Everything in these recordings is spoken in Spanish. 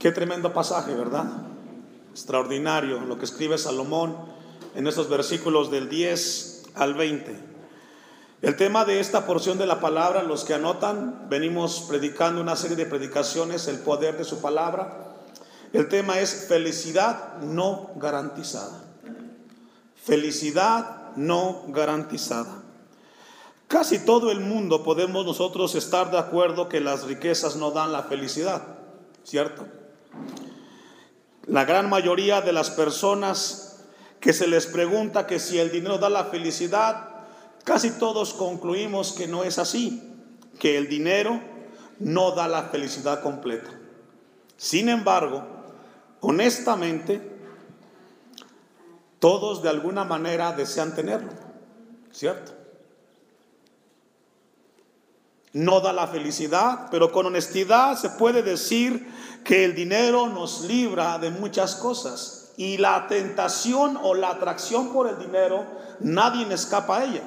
Qué tremendo pasaje, ¿verdad? Extraordinario lo que escribe Salomón en estos versículos del 10 al 20. El tema de esta porción de la palabra, los que anotan, venimos predicando una serie de predicaciones, el poder de su palabra. El tema es felicidad no garantizada. Felicidad no garantizada. Casi todo el mundo podemos nosotros estar de acuerdo que las riquezas no dan la felicidad, ¿cierto? La gran mayoría de las personas que se les pregunta que si el dinero da la felicidad, Casi todos concluimos que no es así, que el dinero no da la felicidad completa. Sin embargo, honestamente, todos de alguna manera desean tenerlo, ¿cierto? No da la felicidad, pero con honestidad se puede decir que el dinero nos libra de muchas cosas y la tentación o la atracción por el dinero, nadie escapa a ella.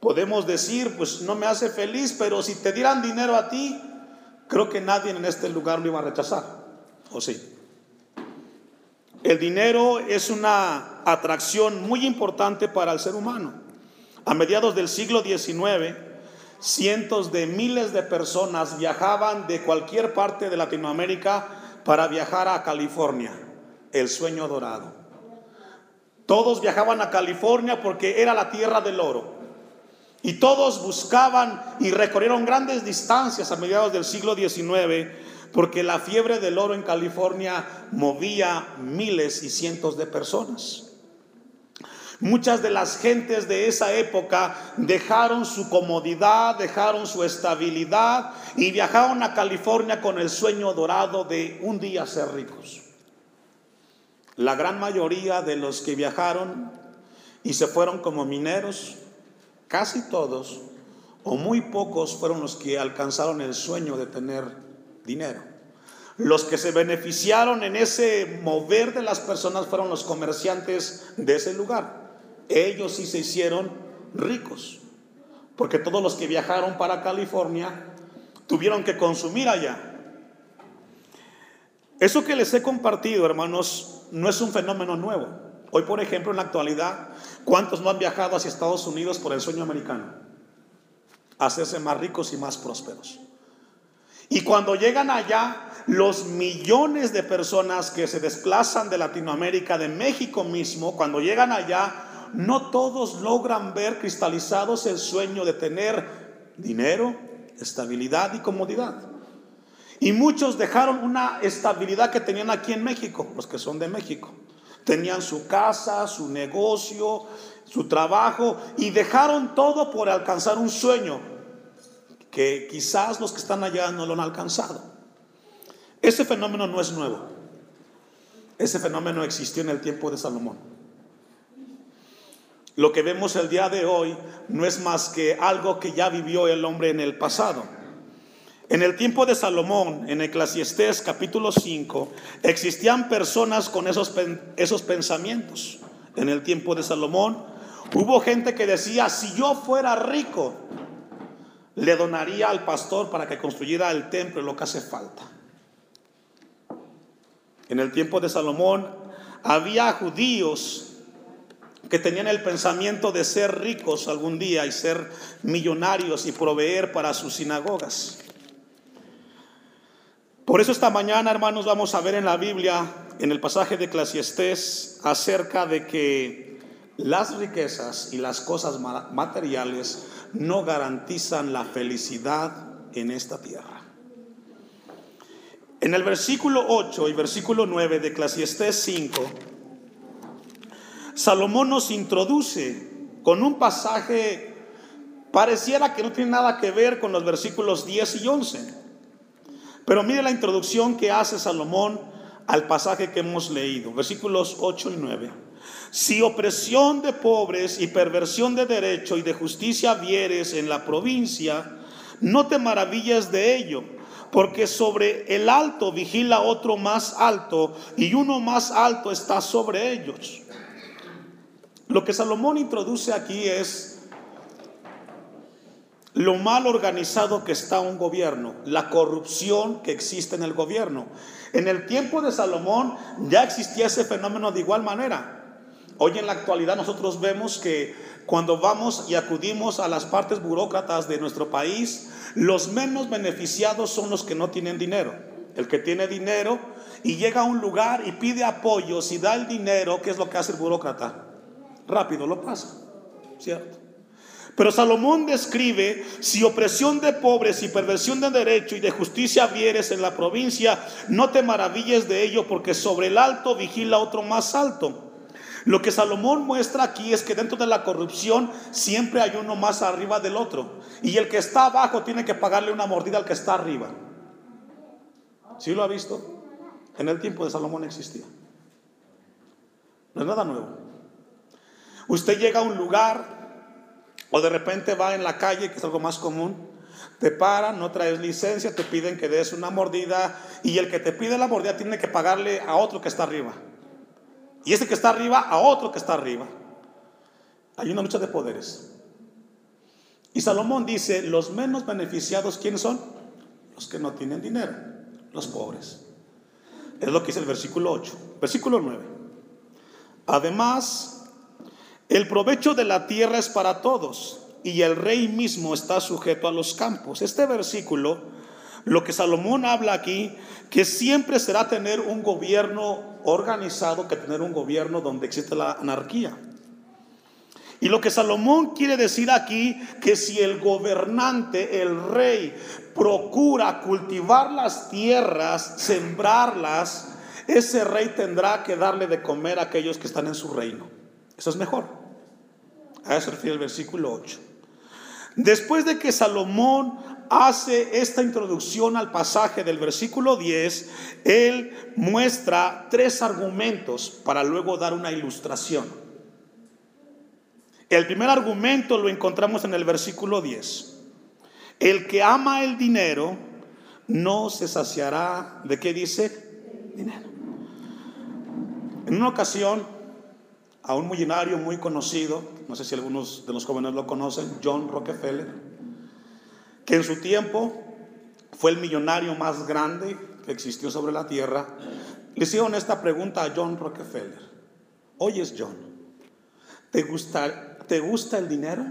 Podemos decir, pues no me hace feliz, pero si te dieran dinero a ti, creo que nadie en este lugar lo iba a rechazar. ¿O sí? El dinero es una atracción muy importante para el ser humano. A mediados del siglo XIX, cientos de miles de personas viajaban de cualquier parte de Latinoamérica para viajar a California, el sueño dorado. Todos viajaban a California porque era la tierra del oro. Y todos buscaban y recorrieron grandes distancias a mediados del siglo XIX porque la fiebre del oro en California movía miles y cientos de personas. Muchas de las gentes de esa época dejaron su comodidad, dejaron su estabilidad y viajaron a California con el sueño dorado de un día ser ricos. La gran mayoría de los que viajaron y se fueron como mineros casi todos o muy pocos fueron los que alcanzaron el sueño de tener dinero. Los que se beneficiaron en ese mover de las personas fueron los comerciantes de ese lugar. Ellos sí se hicieron ricos, porque todos los que viajaron para California tuvieron que consumir allá. Eso que les he compartido, hermanos, no es un fenómeno nuevo. Hoy, por ejemplo, en la actualidad, ¿cuántos no han viajado hacia Estados Unidos por el sueño americano? Hacerse más ricos y más prósperos. Y cuando llegan allá, los millones de personas que se desplazan de Latinoamérica, de México mismo, cuando llegan allá, no todos logran ver cristalizados el sueño de tener dinero, estabilidad y comodidad. Y muchos dejaron una estabilidad que tenían aquí en México, los que son de México. Tenían su casa, su negocio, su trabajo y dejaron todo por alcanzar un sueño que quizás los que están allá no lo han alcanzado. Ese fenómeno no es nuevo. Ese fenómeno existió en el tiempo de Salomón. Lo que vemos el día de hoy no es más que algo que ya vivió el hombre en el pasado. En el tiempo de Salomón, en Eclesiastés capítulo 5, existían personas con esos, esos pensamientos. En el tiempo de Salomón hubo gente que decía, si yo fuera rico, le donaría al pastor para que construyera el templo lo que hace falta. En el tiempo de Salomón había judíos que tenían el pensamiento de ser ricos algún día y ser millonarios y proveer para sus sinagogas. Por eso esta mañana, hermanos, vamos a ver en la Biblia, en el pasaje de Eclesiastés, acerca de que las riquezas y las cosas materiales no garantizan la felicidad en esta tierra. En el versículo 8 y versículo 9 de Eclesiastés 5, Salomón nos introduce con un pasaje pareciera que no tiene nada que ver con los versículos 10 y 11. Pero mire la introducción que hace Salomón al pasaje que hemos leído, versículos 8 y 9. Si opresión de pobres y perversión de derecho y de justicia vieres en la provincia, no te maravilles de ello, porque sobre el alto vigila otro más alto y uno más alto está sobre ellos. Lo que Salomón introduce aquí es lo mal organizado que está un gobierno, la corrupción que existe en el gobierno. En el tiempo de Salomón ya existía ese fenómeno de igual manera. Hoy en la actualidad nosotros vemos que cuando vamos y acudimos a las partes burócratas de nuestro país, los menos beneficiados son los que no tienen dinero. El que tiene dinero y llega a un lugar y pide apoyo, si da el dinero, ¿qué es lo que hace el burócrata? Rápido lo pasa, ¿cierto? Pero Salomón describe, si opresión de pobres y perversión de derecho y de justicia vieres en la provincia, no te maravilles de ello, porque sobre el alto vigila otro más alto. Lo que Salomón muestra aquí es que dentro de la corrupción siempre hay uno más arriba del otro. Y el que está abajo tiene que pagarle una mordida al que está arriba. ¿Sí lo ha visto? En el tiempo de Salomón existía. No es nada nuevo. Usted llega a un lugar o de repente va en la calle, que es algo más común, te paran, no traes licencia, te piden que des una mordida y el que te pide la mordida tiene que pagarle a otro que está arriba. Y ese que está arriba a otro que está arriba. Hay una lucha de poderes. Y Salomón dice, los menos beneficiados, ¿quiénes son? Los que no tienen dinero, los pobres. Es lo que dice el versículo 8. Versículo 9. Además, el provecho de la tierra es para todos y el rey mismo está sujeto a los campos. Este versículo, lo que Salomón habla aquí, que siempre será tener un gobierno organizado que tener un gobierno donde existe la anarquía. Y lo que Salomón quiere decir aquí, que si el gobernante, el rey, procura cultivar las tierras, sembrarlas, ese rey tendrá que darle de comer a aquellos que están en su reino. Eso es mejor. A eso refiere el versículo 8. Después de que Salomón hace esta introducción al pasaje del versículo 10, él muestra tres argumentos para luego dar una ilustración. El primer argumento lo encontramos en el versículo 10. El que ama el dinero no se saciará de qué dice dinero. En una ocasión a un millonario muy conocido, no sé si algunos de los jóvenes lo conocen, John Rockefeller, que en su tiempo fue el millonario más grande que existió sobre la tierra. Le hicieron esta pregunta a John Rockefeller. Oyes, John, ¿te gusta, ¿te gusta el dinero?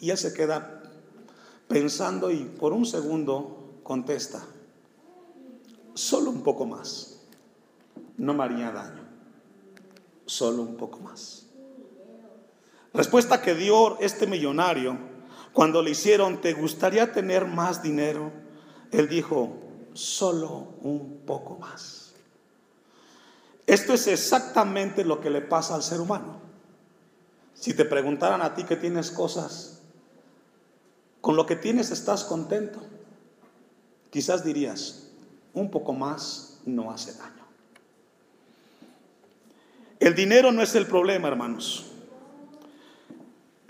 Y él se queda pensando y por un segundo contesta, solo un poco más, no me haría daño solo un poco más. Respuesta que dio este millonario cuando le hicieron, ¿te gustaría tener más dinero? Él dijo, solo un poco más. Esto es exactamente lo que le pasa al ser humano. Si te preguntaran a ti que tienes cosas, con lo que tienes estás contento, quizás dirías, un poco más no hace daño. El dinero no es el problema, hermanos.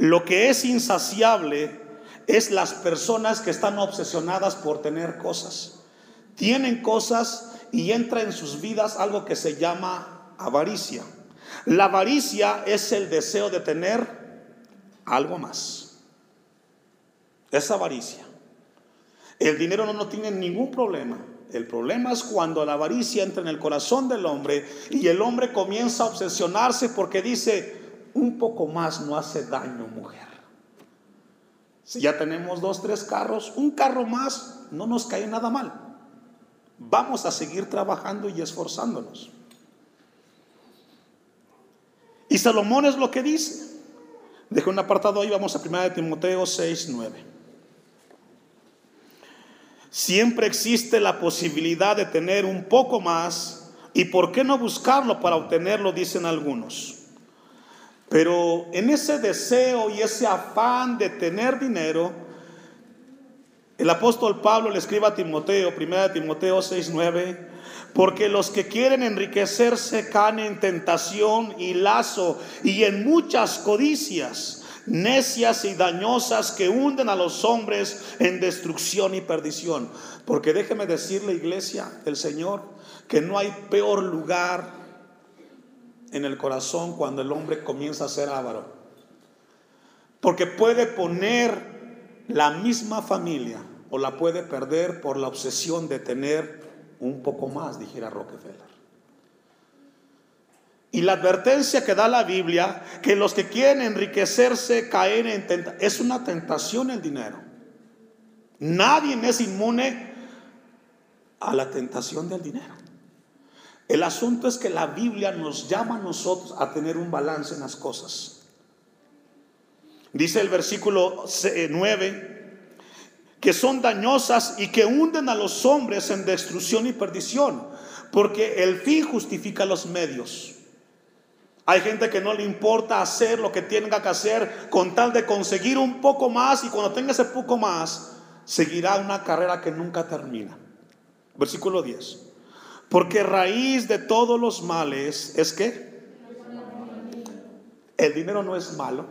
Lo que es insaciable es las personas que están obsesionadas por tener cosas. Tienen cosas y entra en sus vidas algo que se llama avaricia. La avaricia es el deseo de tener algo más. Es avaricia. El dinero no, no tiene ningún problema. El problema es cuando la avaricia entra en el corazón del hombre y el hombre comienza a obsesionarse porque dice, un poco más no hace daño, mujer. Si ya tenemos dos, tres carros, un carro más no nos cae nada mal. Vamos a seguir trabajando y esforzándonos. Y Salomón es lo que dice. Dejo un apartado ahí, vamos a 1 Timoteo 6, 9. Siempre existe la posibilidad de tener un poco más y por qué no buscarlo para obtenerlo, dicen algunos. Pero en ese deseo y ese afán de tener dinero, el apóstol Pablo le escribe a Timoteo, 1 Timoteo 6:9, porque los que quieren enriquecerse caen en tentación y lazo y en muchas codicias necias y dañosas que hunden a los hombres en destrucción y perdición. Porque déjeme decirle, iglesia del Señor, que no hay peor lugar en el corazón cuando el hombre comienza a ser avaro. Porque puede poner la misma familia o la puede perder por la obsesión de tener un poco más, dijera Rockefeller. Y la advertencia que da la Biblia, que los que quieren enriquecerse caen en tentación, es una tentación el dinero. Nadie es inmune a la tentación del dinero. El asunto es que la Biblia nos llama a nosotros a tener un balance en las cosas. Dice el versículo 9, eh, que son dañosas y que hunden a los hombres en destrucción y perdición, porque el fin justifica los medios. Hay gente que no le importa hacer lo que tenga que hacer con tal de conseguir un poco más y cuando tenga ese poco más, seguirá una carrera que nunca termina. Versículo 10. Porque raíz de todos los males es que el dinero no es malo.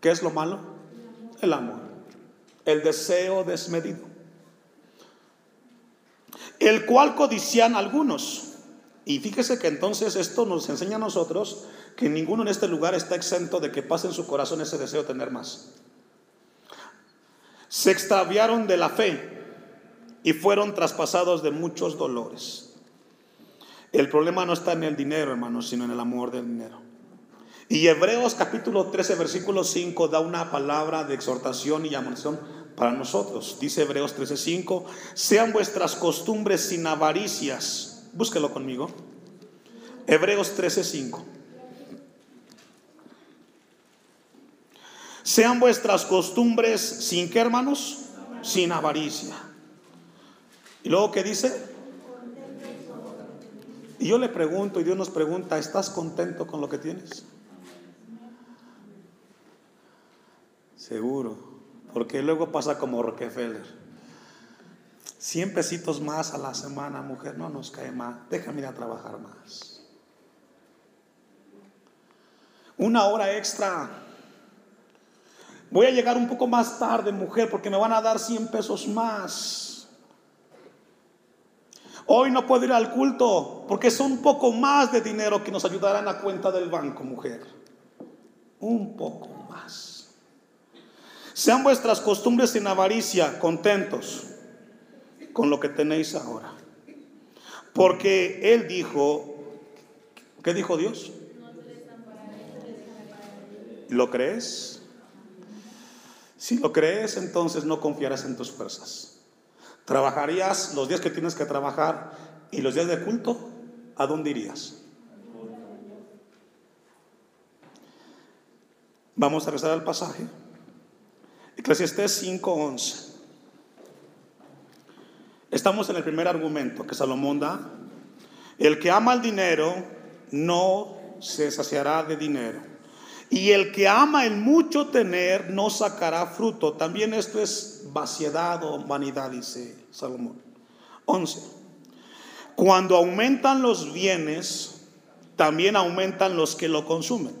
¿Qué es lo malo? El amor. El deseo desmedido. El cual codician algunos y fíjese que entonces esto nos enseña a nosotros que ninguno en este lugar está exento de que pase en su corazón ese deseo de tener más. Se extraviaron de la fe y fueron traspasados de muchos dolores. El problema no está en el dinero, hermanos, sino en el amor del dinero. Y Hebreos capítulo 13, versículo 5 da una palabra de exhortación y amonestación para nosotros. Dice Hebreos 13, 5, sean vuestras costumbres sin avaricias Búsquelo conmigo. Hebreos 13:5. Sean vuestras costumbres sin qué, hermanos? Sin avaricia. Y luego, ¿qué dice? Y yo le pregunto, y Dios nos pregunta, ¿estás contento con lo que tienes? Seguro, porque luego pasa como Rockefeller. 100 pesitos más a la semana, mujer, no nos cae más. Déjame ir a trabajar más. Una hora extra. Voy a llegar un poco más tarde, mujer, porque me van a dar 100 pesos más. Hoy no puedo ir al culto porque son un poco más de dinero que nos ayudarán a cuenta del banco, mujer. Un poco más. Sean vuestras costumbres sin avaricia, contentos con lo que tenéis ahora. Porque Él dijo, ¿qué dijo Dios? ¿Lo crees? Si lo crees, entonces no confiarás en tus fuerzas. Trabajarías los días que tienes que trabajar y los días de culto, ¿a dónde irías? Vamos a rezar al pasaje. Eclesiastés 5:11. Estamos en el primer argumento que Salomón da. El que ama el dinero no se saciará de dinero. Y el que ama el mucho tener no sacará fruto. También esto es vaciedad o vanidad, dice Salomón. 11. Cuando aumentan los bienes, también aumentan los que lo consumen.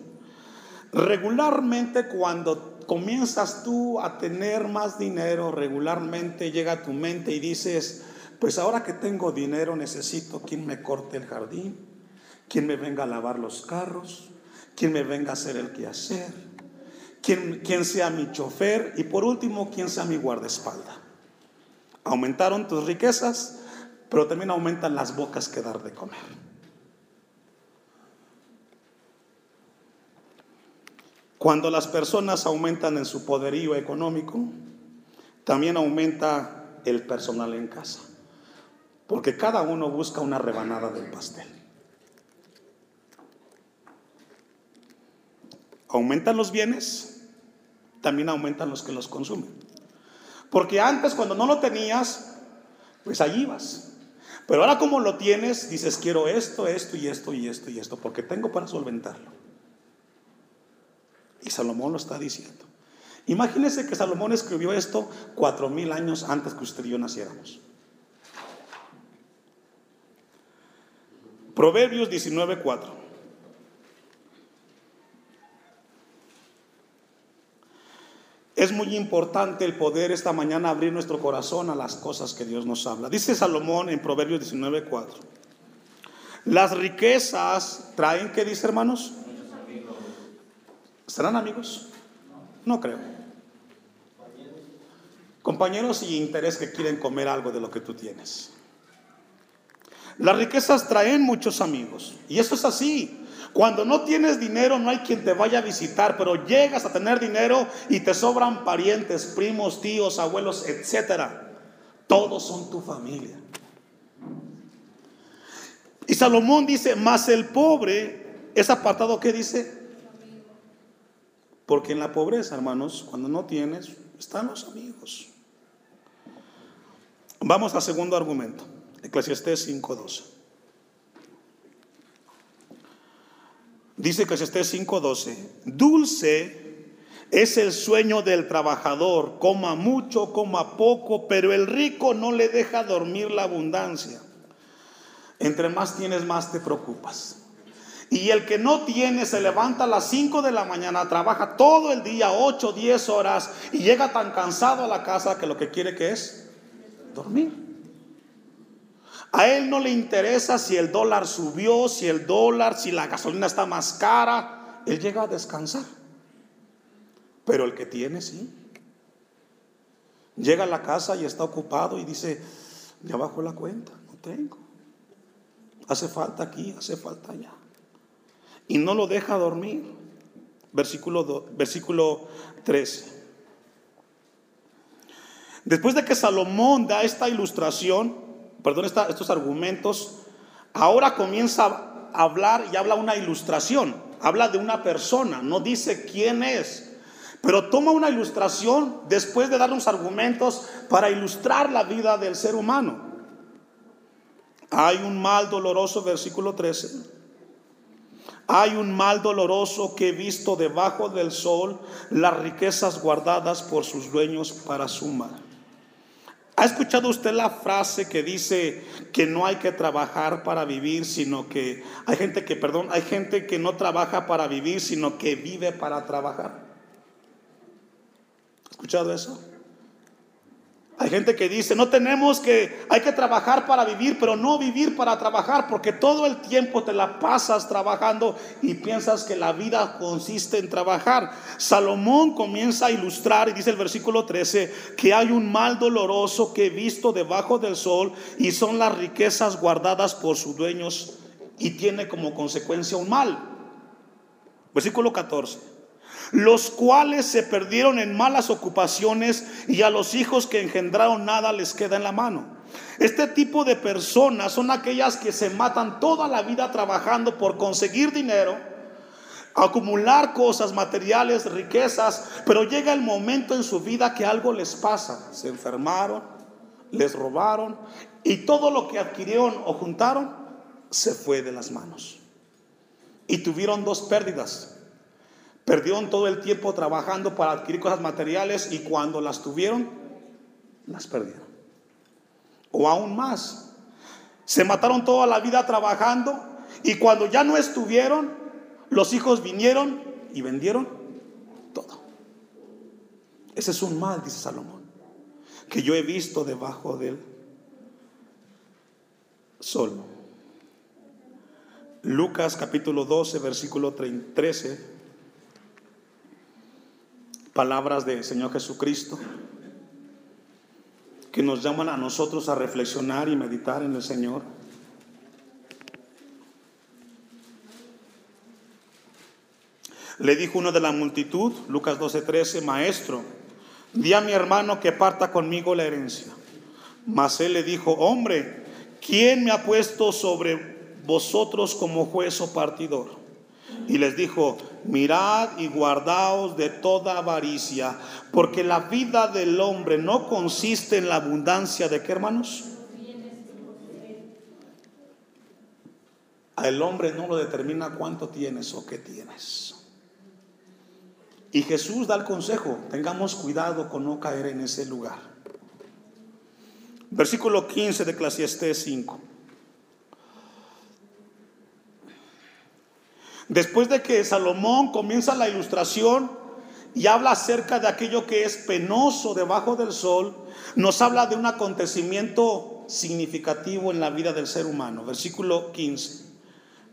Regularmente cuando comienzas tú a tener más dinero, regularmente llega a tu mente y dices, pues ahora que tengo dinero necesito quien me corte el jardín, quien me venga a lavar los carros, quien me venga a hacer el quehacer, quien, quien sea mi chofer y por último, quien sea mi guardaespalda. Aumentaron tus riquezas, pero también aumentan las bocas que dar de comer. Cuando las personas aumentan en su poderío económico, también aumenta el personal en casa. Porque cada uno busca una rebanada del pastel. Aumentan los bienes, también aumentan los que los consumen. Porque antes cuando no lo tenías, pues allí ibas. Pero ahora como lo tienes, dices, quiero esto, esto y esto y esto y esto, porque tengo para solventarlo. Y Salomón lo está diciendo. Imagínense que Salomón escribió esto cuatro mil años antes que usted y yo naciéramos. Proverbios 19:4. Es muy importante el poder esta mañana abrir nuestro corazón a las cosas que Dios nos habla. Dice Salomón en Proverbios 19:4. Las riquezas traen, ¿qué dice hermanos? ¿Serán amigos? No creo. compañeros y interés que quieren comer algo de lo que tú tienes. Las riquezas traen muchos amigos. Y eso es así. Cuando no tienes dinero no hay quien te vaya a visitar, pero llegas a tener dinero y te sobran parientes, primos, tíos, abuelos, etcétera. Todos son tu familia. Y Salomón dice, más el pobre es apartado, ¿qué dice? Porque en la pobreza, hermanos, cuando no tienes, están los amigos. Vamos al segundo argumento, Eclesiastés 5.12. Dice Eclesiastés 5.12, dulce es el sueño del trabajador, coma mucho, coma poco, pero el rico no le deja dormir la abundancia. Entre más tienes, más te preocupas. Y el que no tiene se levanta a las 5 de la mañana, trabaja todo el día, 8, 10 horas, y llega tan cansado a la casa que lo que quiere que es dormir. A él no le interesa si el dólar subió, si el dólar, si la gasolina está más cara. Él llega a descansar. Pero el que tiene, sí. Llega a la casa y está ocupado y dice, ya bajó la cuenta, no tengo. Hace falta aquí, hace falta allá. Y no lo deja dormir. Versículo, versículo 13. Después de que Salomón da esta ilustración, perdón, estos argumentos, ahora comienza a hablar y habla una ilustración. Habla de una persona, no dice quién es. Pero toma una ilustración después de dar unos argumentos para ilustrar la vida del ser humano. Hay un mal doloroso, versículo 13. Hay un mal doloroso que he visto debajo del sol las riquezas guardadas por sus dueños para su mal. ¿Ha escuchado usted la frase que dice que no hay que trabajar para vivir, sino que hay gente que, perdón, hay gente que no trabaja para vivir, sino que vive para trabajar? ¿Ha escuchado eso? Hay gente que dice, no tenemos que, hay que trabajar para vivir, pero no vivir para trabajar, porque todo el tiempo te la pasas trabajando y piensas que la vida consiste en trabajar. Salomón comienza a ilustrar y dice el versículo 13, que hay un mal doloroso que he visto debajo del sol y son las riquezas guardadas por sus dueños y tiene como consecuencia un mal. Versículo 14 los cuales se perdieron en malas ocupaciones y a los hijos que engendraron nada les queda en la mano. Este tipo de personas son aquellas que se matan toda la vida trabajando por conseguir dinero, acumular cosas materiales, riquezas, pero llega el momento en su vida que algo les pasa. Se enfermaron, les robaron y todo lo que adquirieron o juntaron se fue de las manos. Y tuvieron dos pérdidas Perdieron todo el tiempo trabajando para adquirir cosas materiales y cuando las tuvieron, las perdieron. O aún más, se mataron toda la vida trabajando y cuando ya no estuvieron, los hijos vinieron y vendieron todo. Ese es un mal, dice Salomón, que yo he visto debajo del sol. Lucas capítulo 12, versículo 13 palabras del Señor Jesucristo que nos llaman a nosotros a reflexionar y meditar en el Señor. Le dijo uno de la multitud, Lucas 12:13, Maestro, di a mi hermano que parta conmigo la herencia. Mas él le dijo, hombre, ¿quién me ha puesto sobre vosotros como juez o partidor? Y les dijo, mirad y guardaos de toda avaricia, porque la vida del hombre no consiste en la abundancia de qué hermanos. El hombre no lo determina cuánto tienes o qué tienes. Y Jesús da el consejo, tengamos cuidado con no caer en ese lugar. Versículo 15 de Eclesiastés 5. Después de que Salomón comienza la ilustración y habla acerca de aquello que es penoso debajo del sol, nos habla de un acontecimiento significativo en la vida del ser humano. Versículo 15.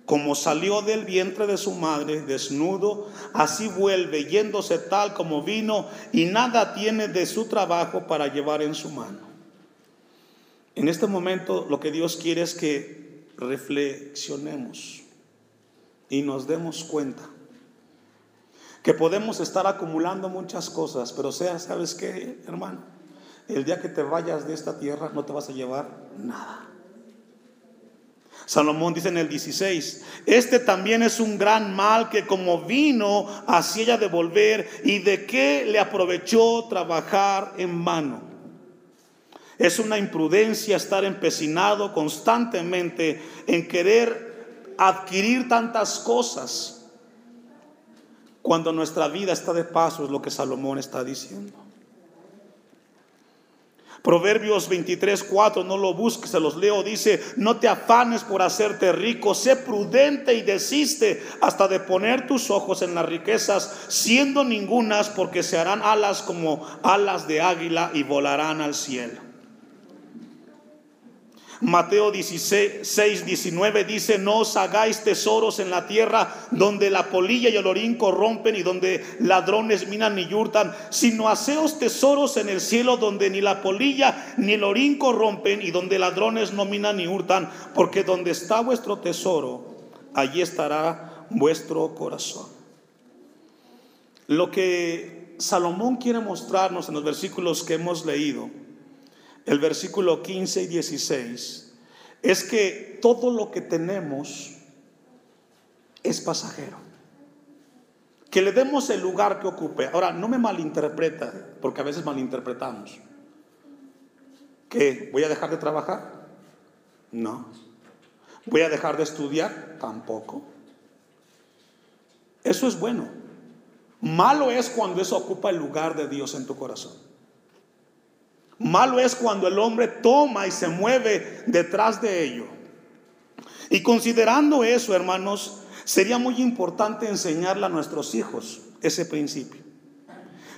Como salió del vientre de su madre desnudo, así vuelve yéndose tal como vino y nada tiene de su trabajo para llevar en su mano. En este momento lo que Dios quiere es que reflexionemos y nos demos cuenta que podemos estar acumulando muchas cosas, pero sea, ¿sabes qué, hermano? El día que te vayas de esta tierra no te vas a llevar nada. Salomón dice en el 16, este también es un gran mal que como vino así ella de volver y de qué le aprovechó trabajar en vano. Es una imprudencia estar empecinado constantemente en querer adquirir tantas cosas cuando nuestra vida está de paso, es lo que Salomón está diciendo. Proverbios 23, 4, no lo busques, se los leo, dice, no te afanes por hacerte rico, sé prudente y desiste hasta de poner tus ojos en las riquezas, siendo ningunas, porque se harán alas como alas de águila y volarán al cielo. Mateo 16, 19 dice, no os hagáis tesoros en la tierra donde la polilla y el orín corrompen y donde ladrones minan ni yurtan, sino haceos tesoros en el cielo donde ni la polilla ni el orín corrompen y donde ladrones no minan ni hurtan, porque donde está vuestro tesoro, allí estará vuestro corazón. Lo que Salomón quiere mostrarnos en los versículos que hemos leído, el versículo 15 y 16, es que todo lo que tenemos es pasajero. Que le demos el lugar que ocupe. Ahora, no me malinterpreta, porque a veces malinterpretamos. ¿Qué? ¿Voy a dejar de trabajar? No. ¿Voy a dejar de estudiar? Tampoco. Eso es bueno. Malo es cuando eso ocupa el lugar de Dios en tu corazón. Malo es cuando el hombre toma y se mueve detrás de ello. Y considerando eso, hermanos, sería muy importante enseñarle a nuestros hijos ese principio.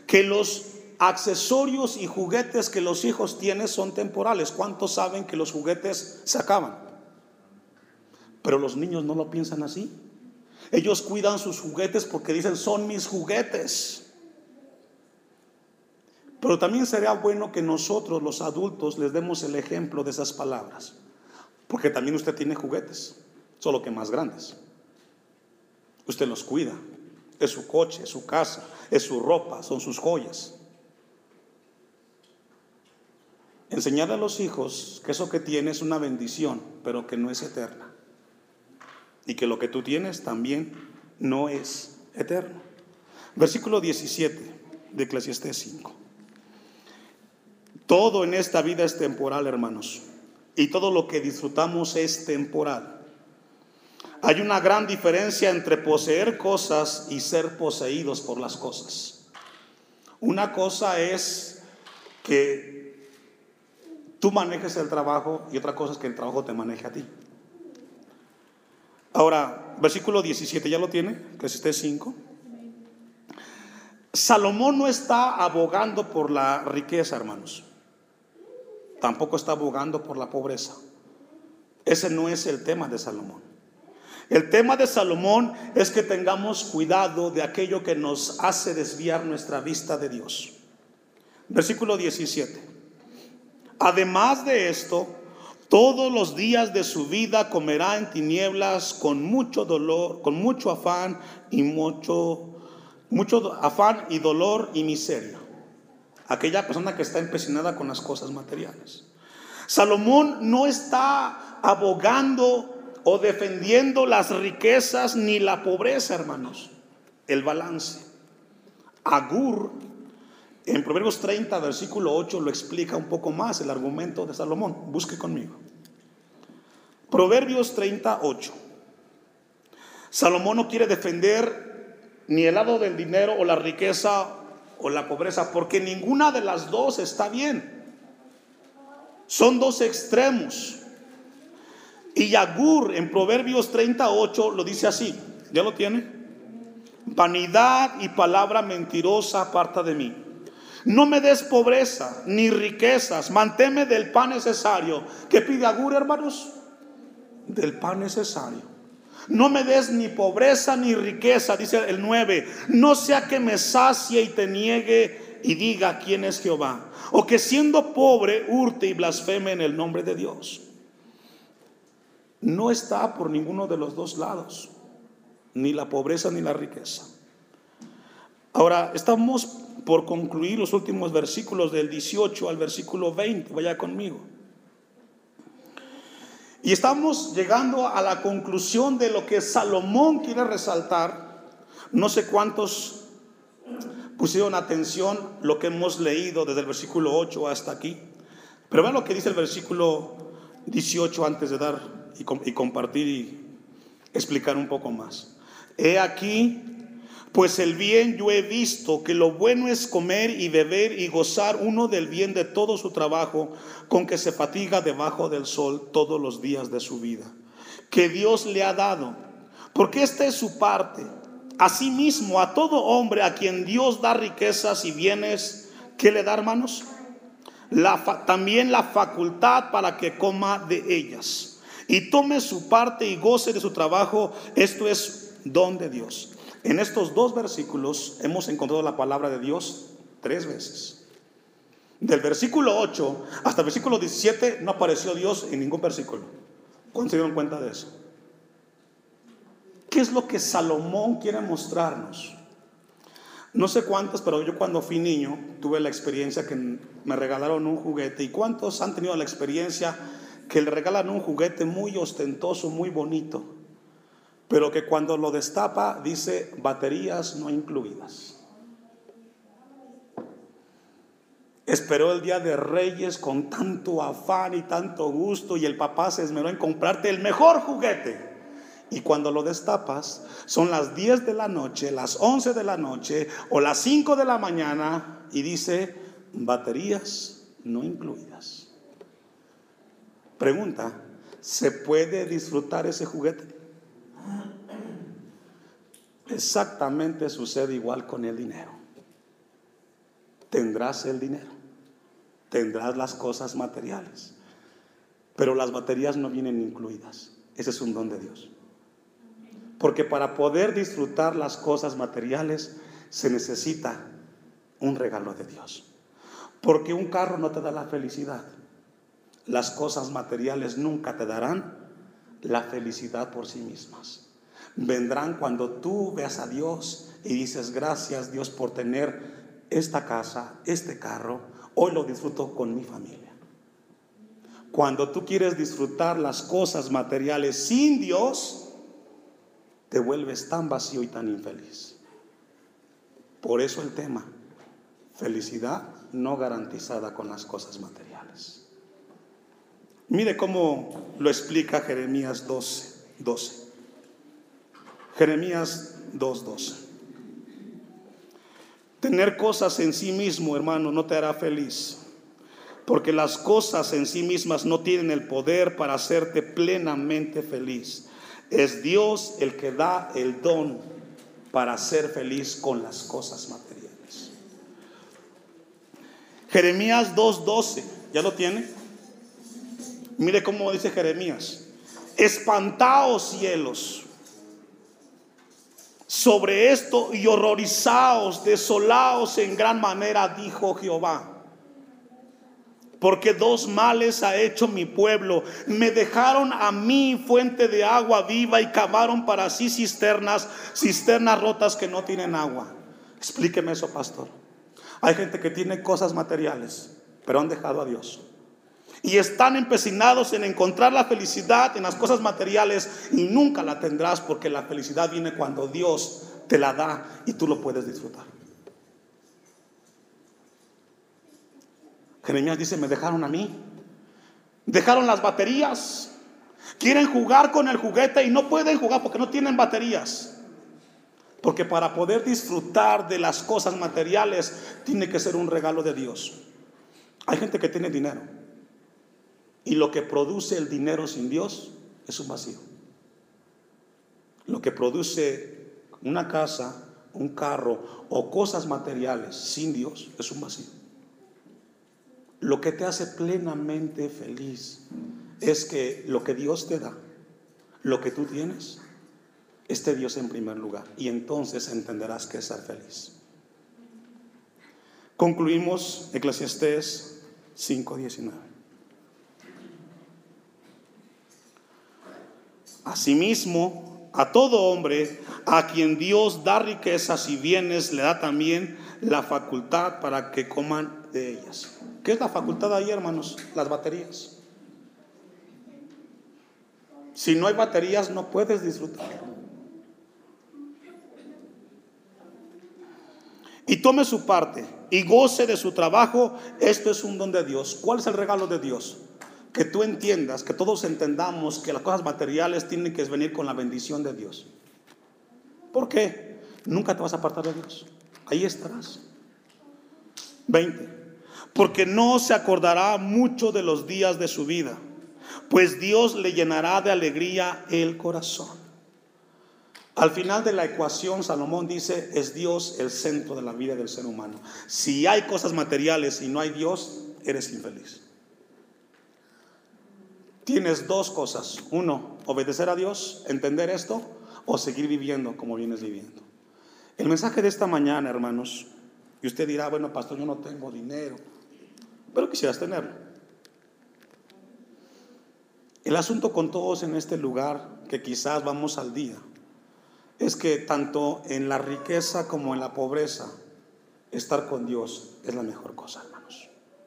Que los accesorios y juguetes que los hijos tienen son temporales. ¿Cuántos saben que los juguetes se acaban? Pero los niños no lo piensan así. Ellos cuidan sus juguetes porque dicen, son mis juguetes. Pero también sería bueno que nosotros, los adultos, les demos el ejemplo de esas palabras. Porque también usted tiene juguetes, solo que más grandes. Usted los cuida. Es su coche, es su casa, es su ropa, son sus joyas. Enseñarle a los hijos que eso que tiene es una bendición, pero que no es eterna. Y que lo que tú tienes también no es eterno. Versículo 17 de Eclesiastés 5. Todo en esta vida es temporal, hermanos. Y todo lo que disfrutamos es temporal. Hay una gran diferencia entre poseer cosas y ser poseídos por las cosas. Una cosa es que tú manejes el trabajo y otra cosa es que el trabajo te maneje a ti. Ahora, versículo 17, ¿ya lo tiene? Que esté 5. Salomón no está abogando por la riqueza, hermanos tampoco está abogando por la pobreza. Ese no es el tema de Salomón. El tema de Salomón es que tengamos cuidado de aquello que nos hace desviar nuestra vista de Dios. Versículo 17. Además de esto, todos los días de su vida comerá en tinieblas con mucho dolor, con mucho afán y mucho, mucho afán y dolor y miseria aquella persona que está empecinada con las cosas materiales. Salomón no está abogando o defendiendo las riquezas ni la pobreza, hermanos. El balance. Agur, en Proverbios 30, versículo 8, lo explica un poco más el argumento de Salomón. Busque conmigo. Proverbios 38. Salomón no quiere defender ni el lado del dinero o la riqueza o la pobreza, porque ninguna de las dos está bien. Son dos extremos. Y Yagur en Proverbios 38 lo dice así, ¿ya lo tiene? Vanidad y palabra mentirosa aparta de mí. No me des pobreza ni riquezas, manténme del pan necesario. ¿Qué pide Agur, hermanos? Del pan necesario. No me des ni pobreza ni riqueza, dice el 9. No sea que me sacie y te niegue y diga quién es Jehová. O que siendo pobre hurte y blasfeme en el nombre de Dios. No está por ninguno de los dos lados, ni la pobreza ni la riqueza. Ahora, estamos por concluir los últimos versículos del 18 al versículo 20. Vaya conmigo. Y estamos llegando a la conclusión de lo que Salomón quiere resaltar. No sé cuántos pusieron atención lo que hemos leído desde el versículo 8 hasta aquí. Pero vean lo que dice el versículo 18 antes de dar y, y compartir y explicar un poco más. He aquí pues el bien yo he visto que lo bueno es comer y beber y gozar uno del bien de todo su trabajo con que se fatiga debajo del sol todos los días de su vida, que Dios le ha dado, porque esta es su parte. Asimismo, a todo hombre a quien Dios da riquezas y bienes, ¿qué le da, hermanos? La, también la facultad para que coma de ellas y tome su parte y goce de su trabajo. Esto es don de Dios. En estos dos versículos hemos encontrado la palabra de Dios tres veces. Del versículo 8 hasta el versículo 17 no apareció Dios en ningún versículo. ¿Cuándo se dieron cuenta de eso? ¿Qué es lo que Salomón quiere mostrarnos? No sé cuántos, pero yo cuando fui niño tuve la experiencia que me regalaron un juguete. ¿Y cuántos han tenido la experiencia que le regalan un juguete muy ostentoso, muy bonito? Pero que cuando lo destapa dice baterías no incluidas. Esperó el día de Reyes con tanto afán y tanto gusto y el papá se esmeró en comprarte el mejor juguete. Y cuando lo destapas, son las 10 de la noche, las 11 de la noche o las 5 de la mañana y dice baterías no incluidas. Pregunta, ¿se puede disfrutar ese juguete? Exactamente sucede igual con el dinero. Tendrás el dinero, tendrás las cosas materiales, pero las baterías no vienen incluidas. Ese es un don de Dios. Porque para poder disfrutar las cosas materiales se necesita un regalo de Dios. Porque un carro no te da la felicidad. Las cosas materiales nunca te darán la felicidad por sí mismas vendrán cuando tú veas a Dios y dices, gracias Dios por tener esta casa, este carro, hoy lo disfruto con mi familia. Cuando tú quieres disfrutar las cosas materiales sin Dios, te vuelves tan vacío y tan infeliz. Por eso el tema, felicidad no garantizada con las cosas materiales. Mire cómo lo explica Jeremías 12, 12. Jeremías 2.12. Tener cosas en sí mismo, hermano, no te hará feliz. Porque las cosas en sí mismas no tienen el poder para hacerte plenamente feliz. Es Dios el que da el don para ser feliz con las cosas materiales. Jeremías 2.12, ¿ya lo tiene? Mire cómo dice Jeremías. Espantaos cielos sobre esto y horrorizaos, desolaos en gran manera, dijo Jehová. Porque dos males ha hecho mi pueblo. Me dejaron a mí fuente de agua viva y cavaron para sí cisternas, cisternas rotas que no tienen agua. Explíqueme eso, pastor. Hay gente que tiene cosas materiales, pero han dejado a Dios y están empecinados en encontrar la felicidad en las cosas materiales y nunca la tendrás porque la felicidad viene cuando Dios te la da y tú lo puedes disfrutar. Jeremías dice, me dejaron a mí, dejaron las baterías, quieren jugar con el juguete y no pueden jugar porque no tienen baterías. Porque para poder disfrutar de las cosas materiales tiene que ser un regalo de Dios. Hay gente que tiene dinero y lo que produce el dinero sin Dios es un vacío. Lo que produce una casa, un carro o cosas materiales sin Dios es un vacío. Lo que te hace plenamente feliz es que lo que Dios te da, lo que tú tienes, este Dios en primer lugar y entonces entenderás que es ser feliz. Concluimos Eclesiastés 5:19. Asimismo, a todo hombre a quien Dios da riquezas y bienes, le da también la facultad para que coman de ellas. ¿Qué es la facultad ahí, hermanos? Las baterías. Si no hay baterías, no puedes disfrutar. Y tome su parte y goce de su trabajo. Esto es un don de Dios. ¿Cuál es el regalo de Dios? Que tú entiendas, que todos entendamos que las cosas materiales tienen que venir con la bendición de Dios. ¿Por qué? Nunca te vas a apartar de Dios. Ahí estarás. 20. Porque no se acordará mucho de los días de su vida, pues Dios le llenará de alegría el corazón. Al final de la ecuación, Salomón dice, es Dios el centro de la vida del ser humano. Si hay cosas materiales y no hay Dios, eres infeliz. Tienes dos cosas. Uno, obedecer a Dios, entender esto, o seguir viviendo como vienes viviendo. El mensaje de esta mañana, hermanos, y usted dirá, bueno, pastor, yo no tengo dinero, pero quisieras tenerlo. El asunto con todos en este lugar, que quizás vamos al día, es que tanto en la riqueza como en la pobreza, estar con Dios es la mejor cosa.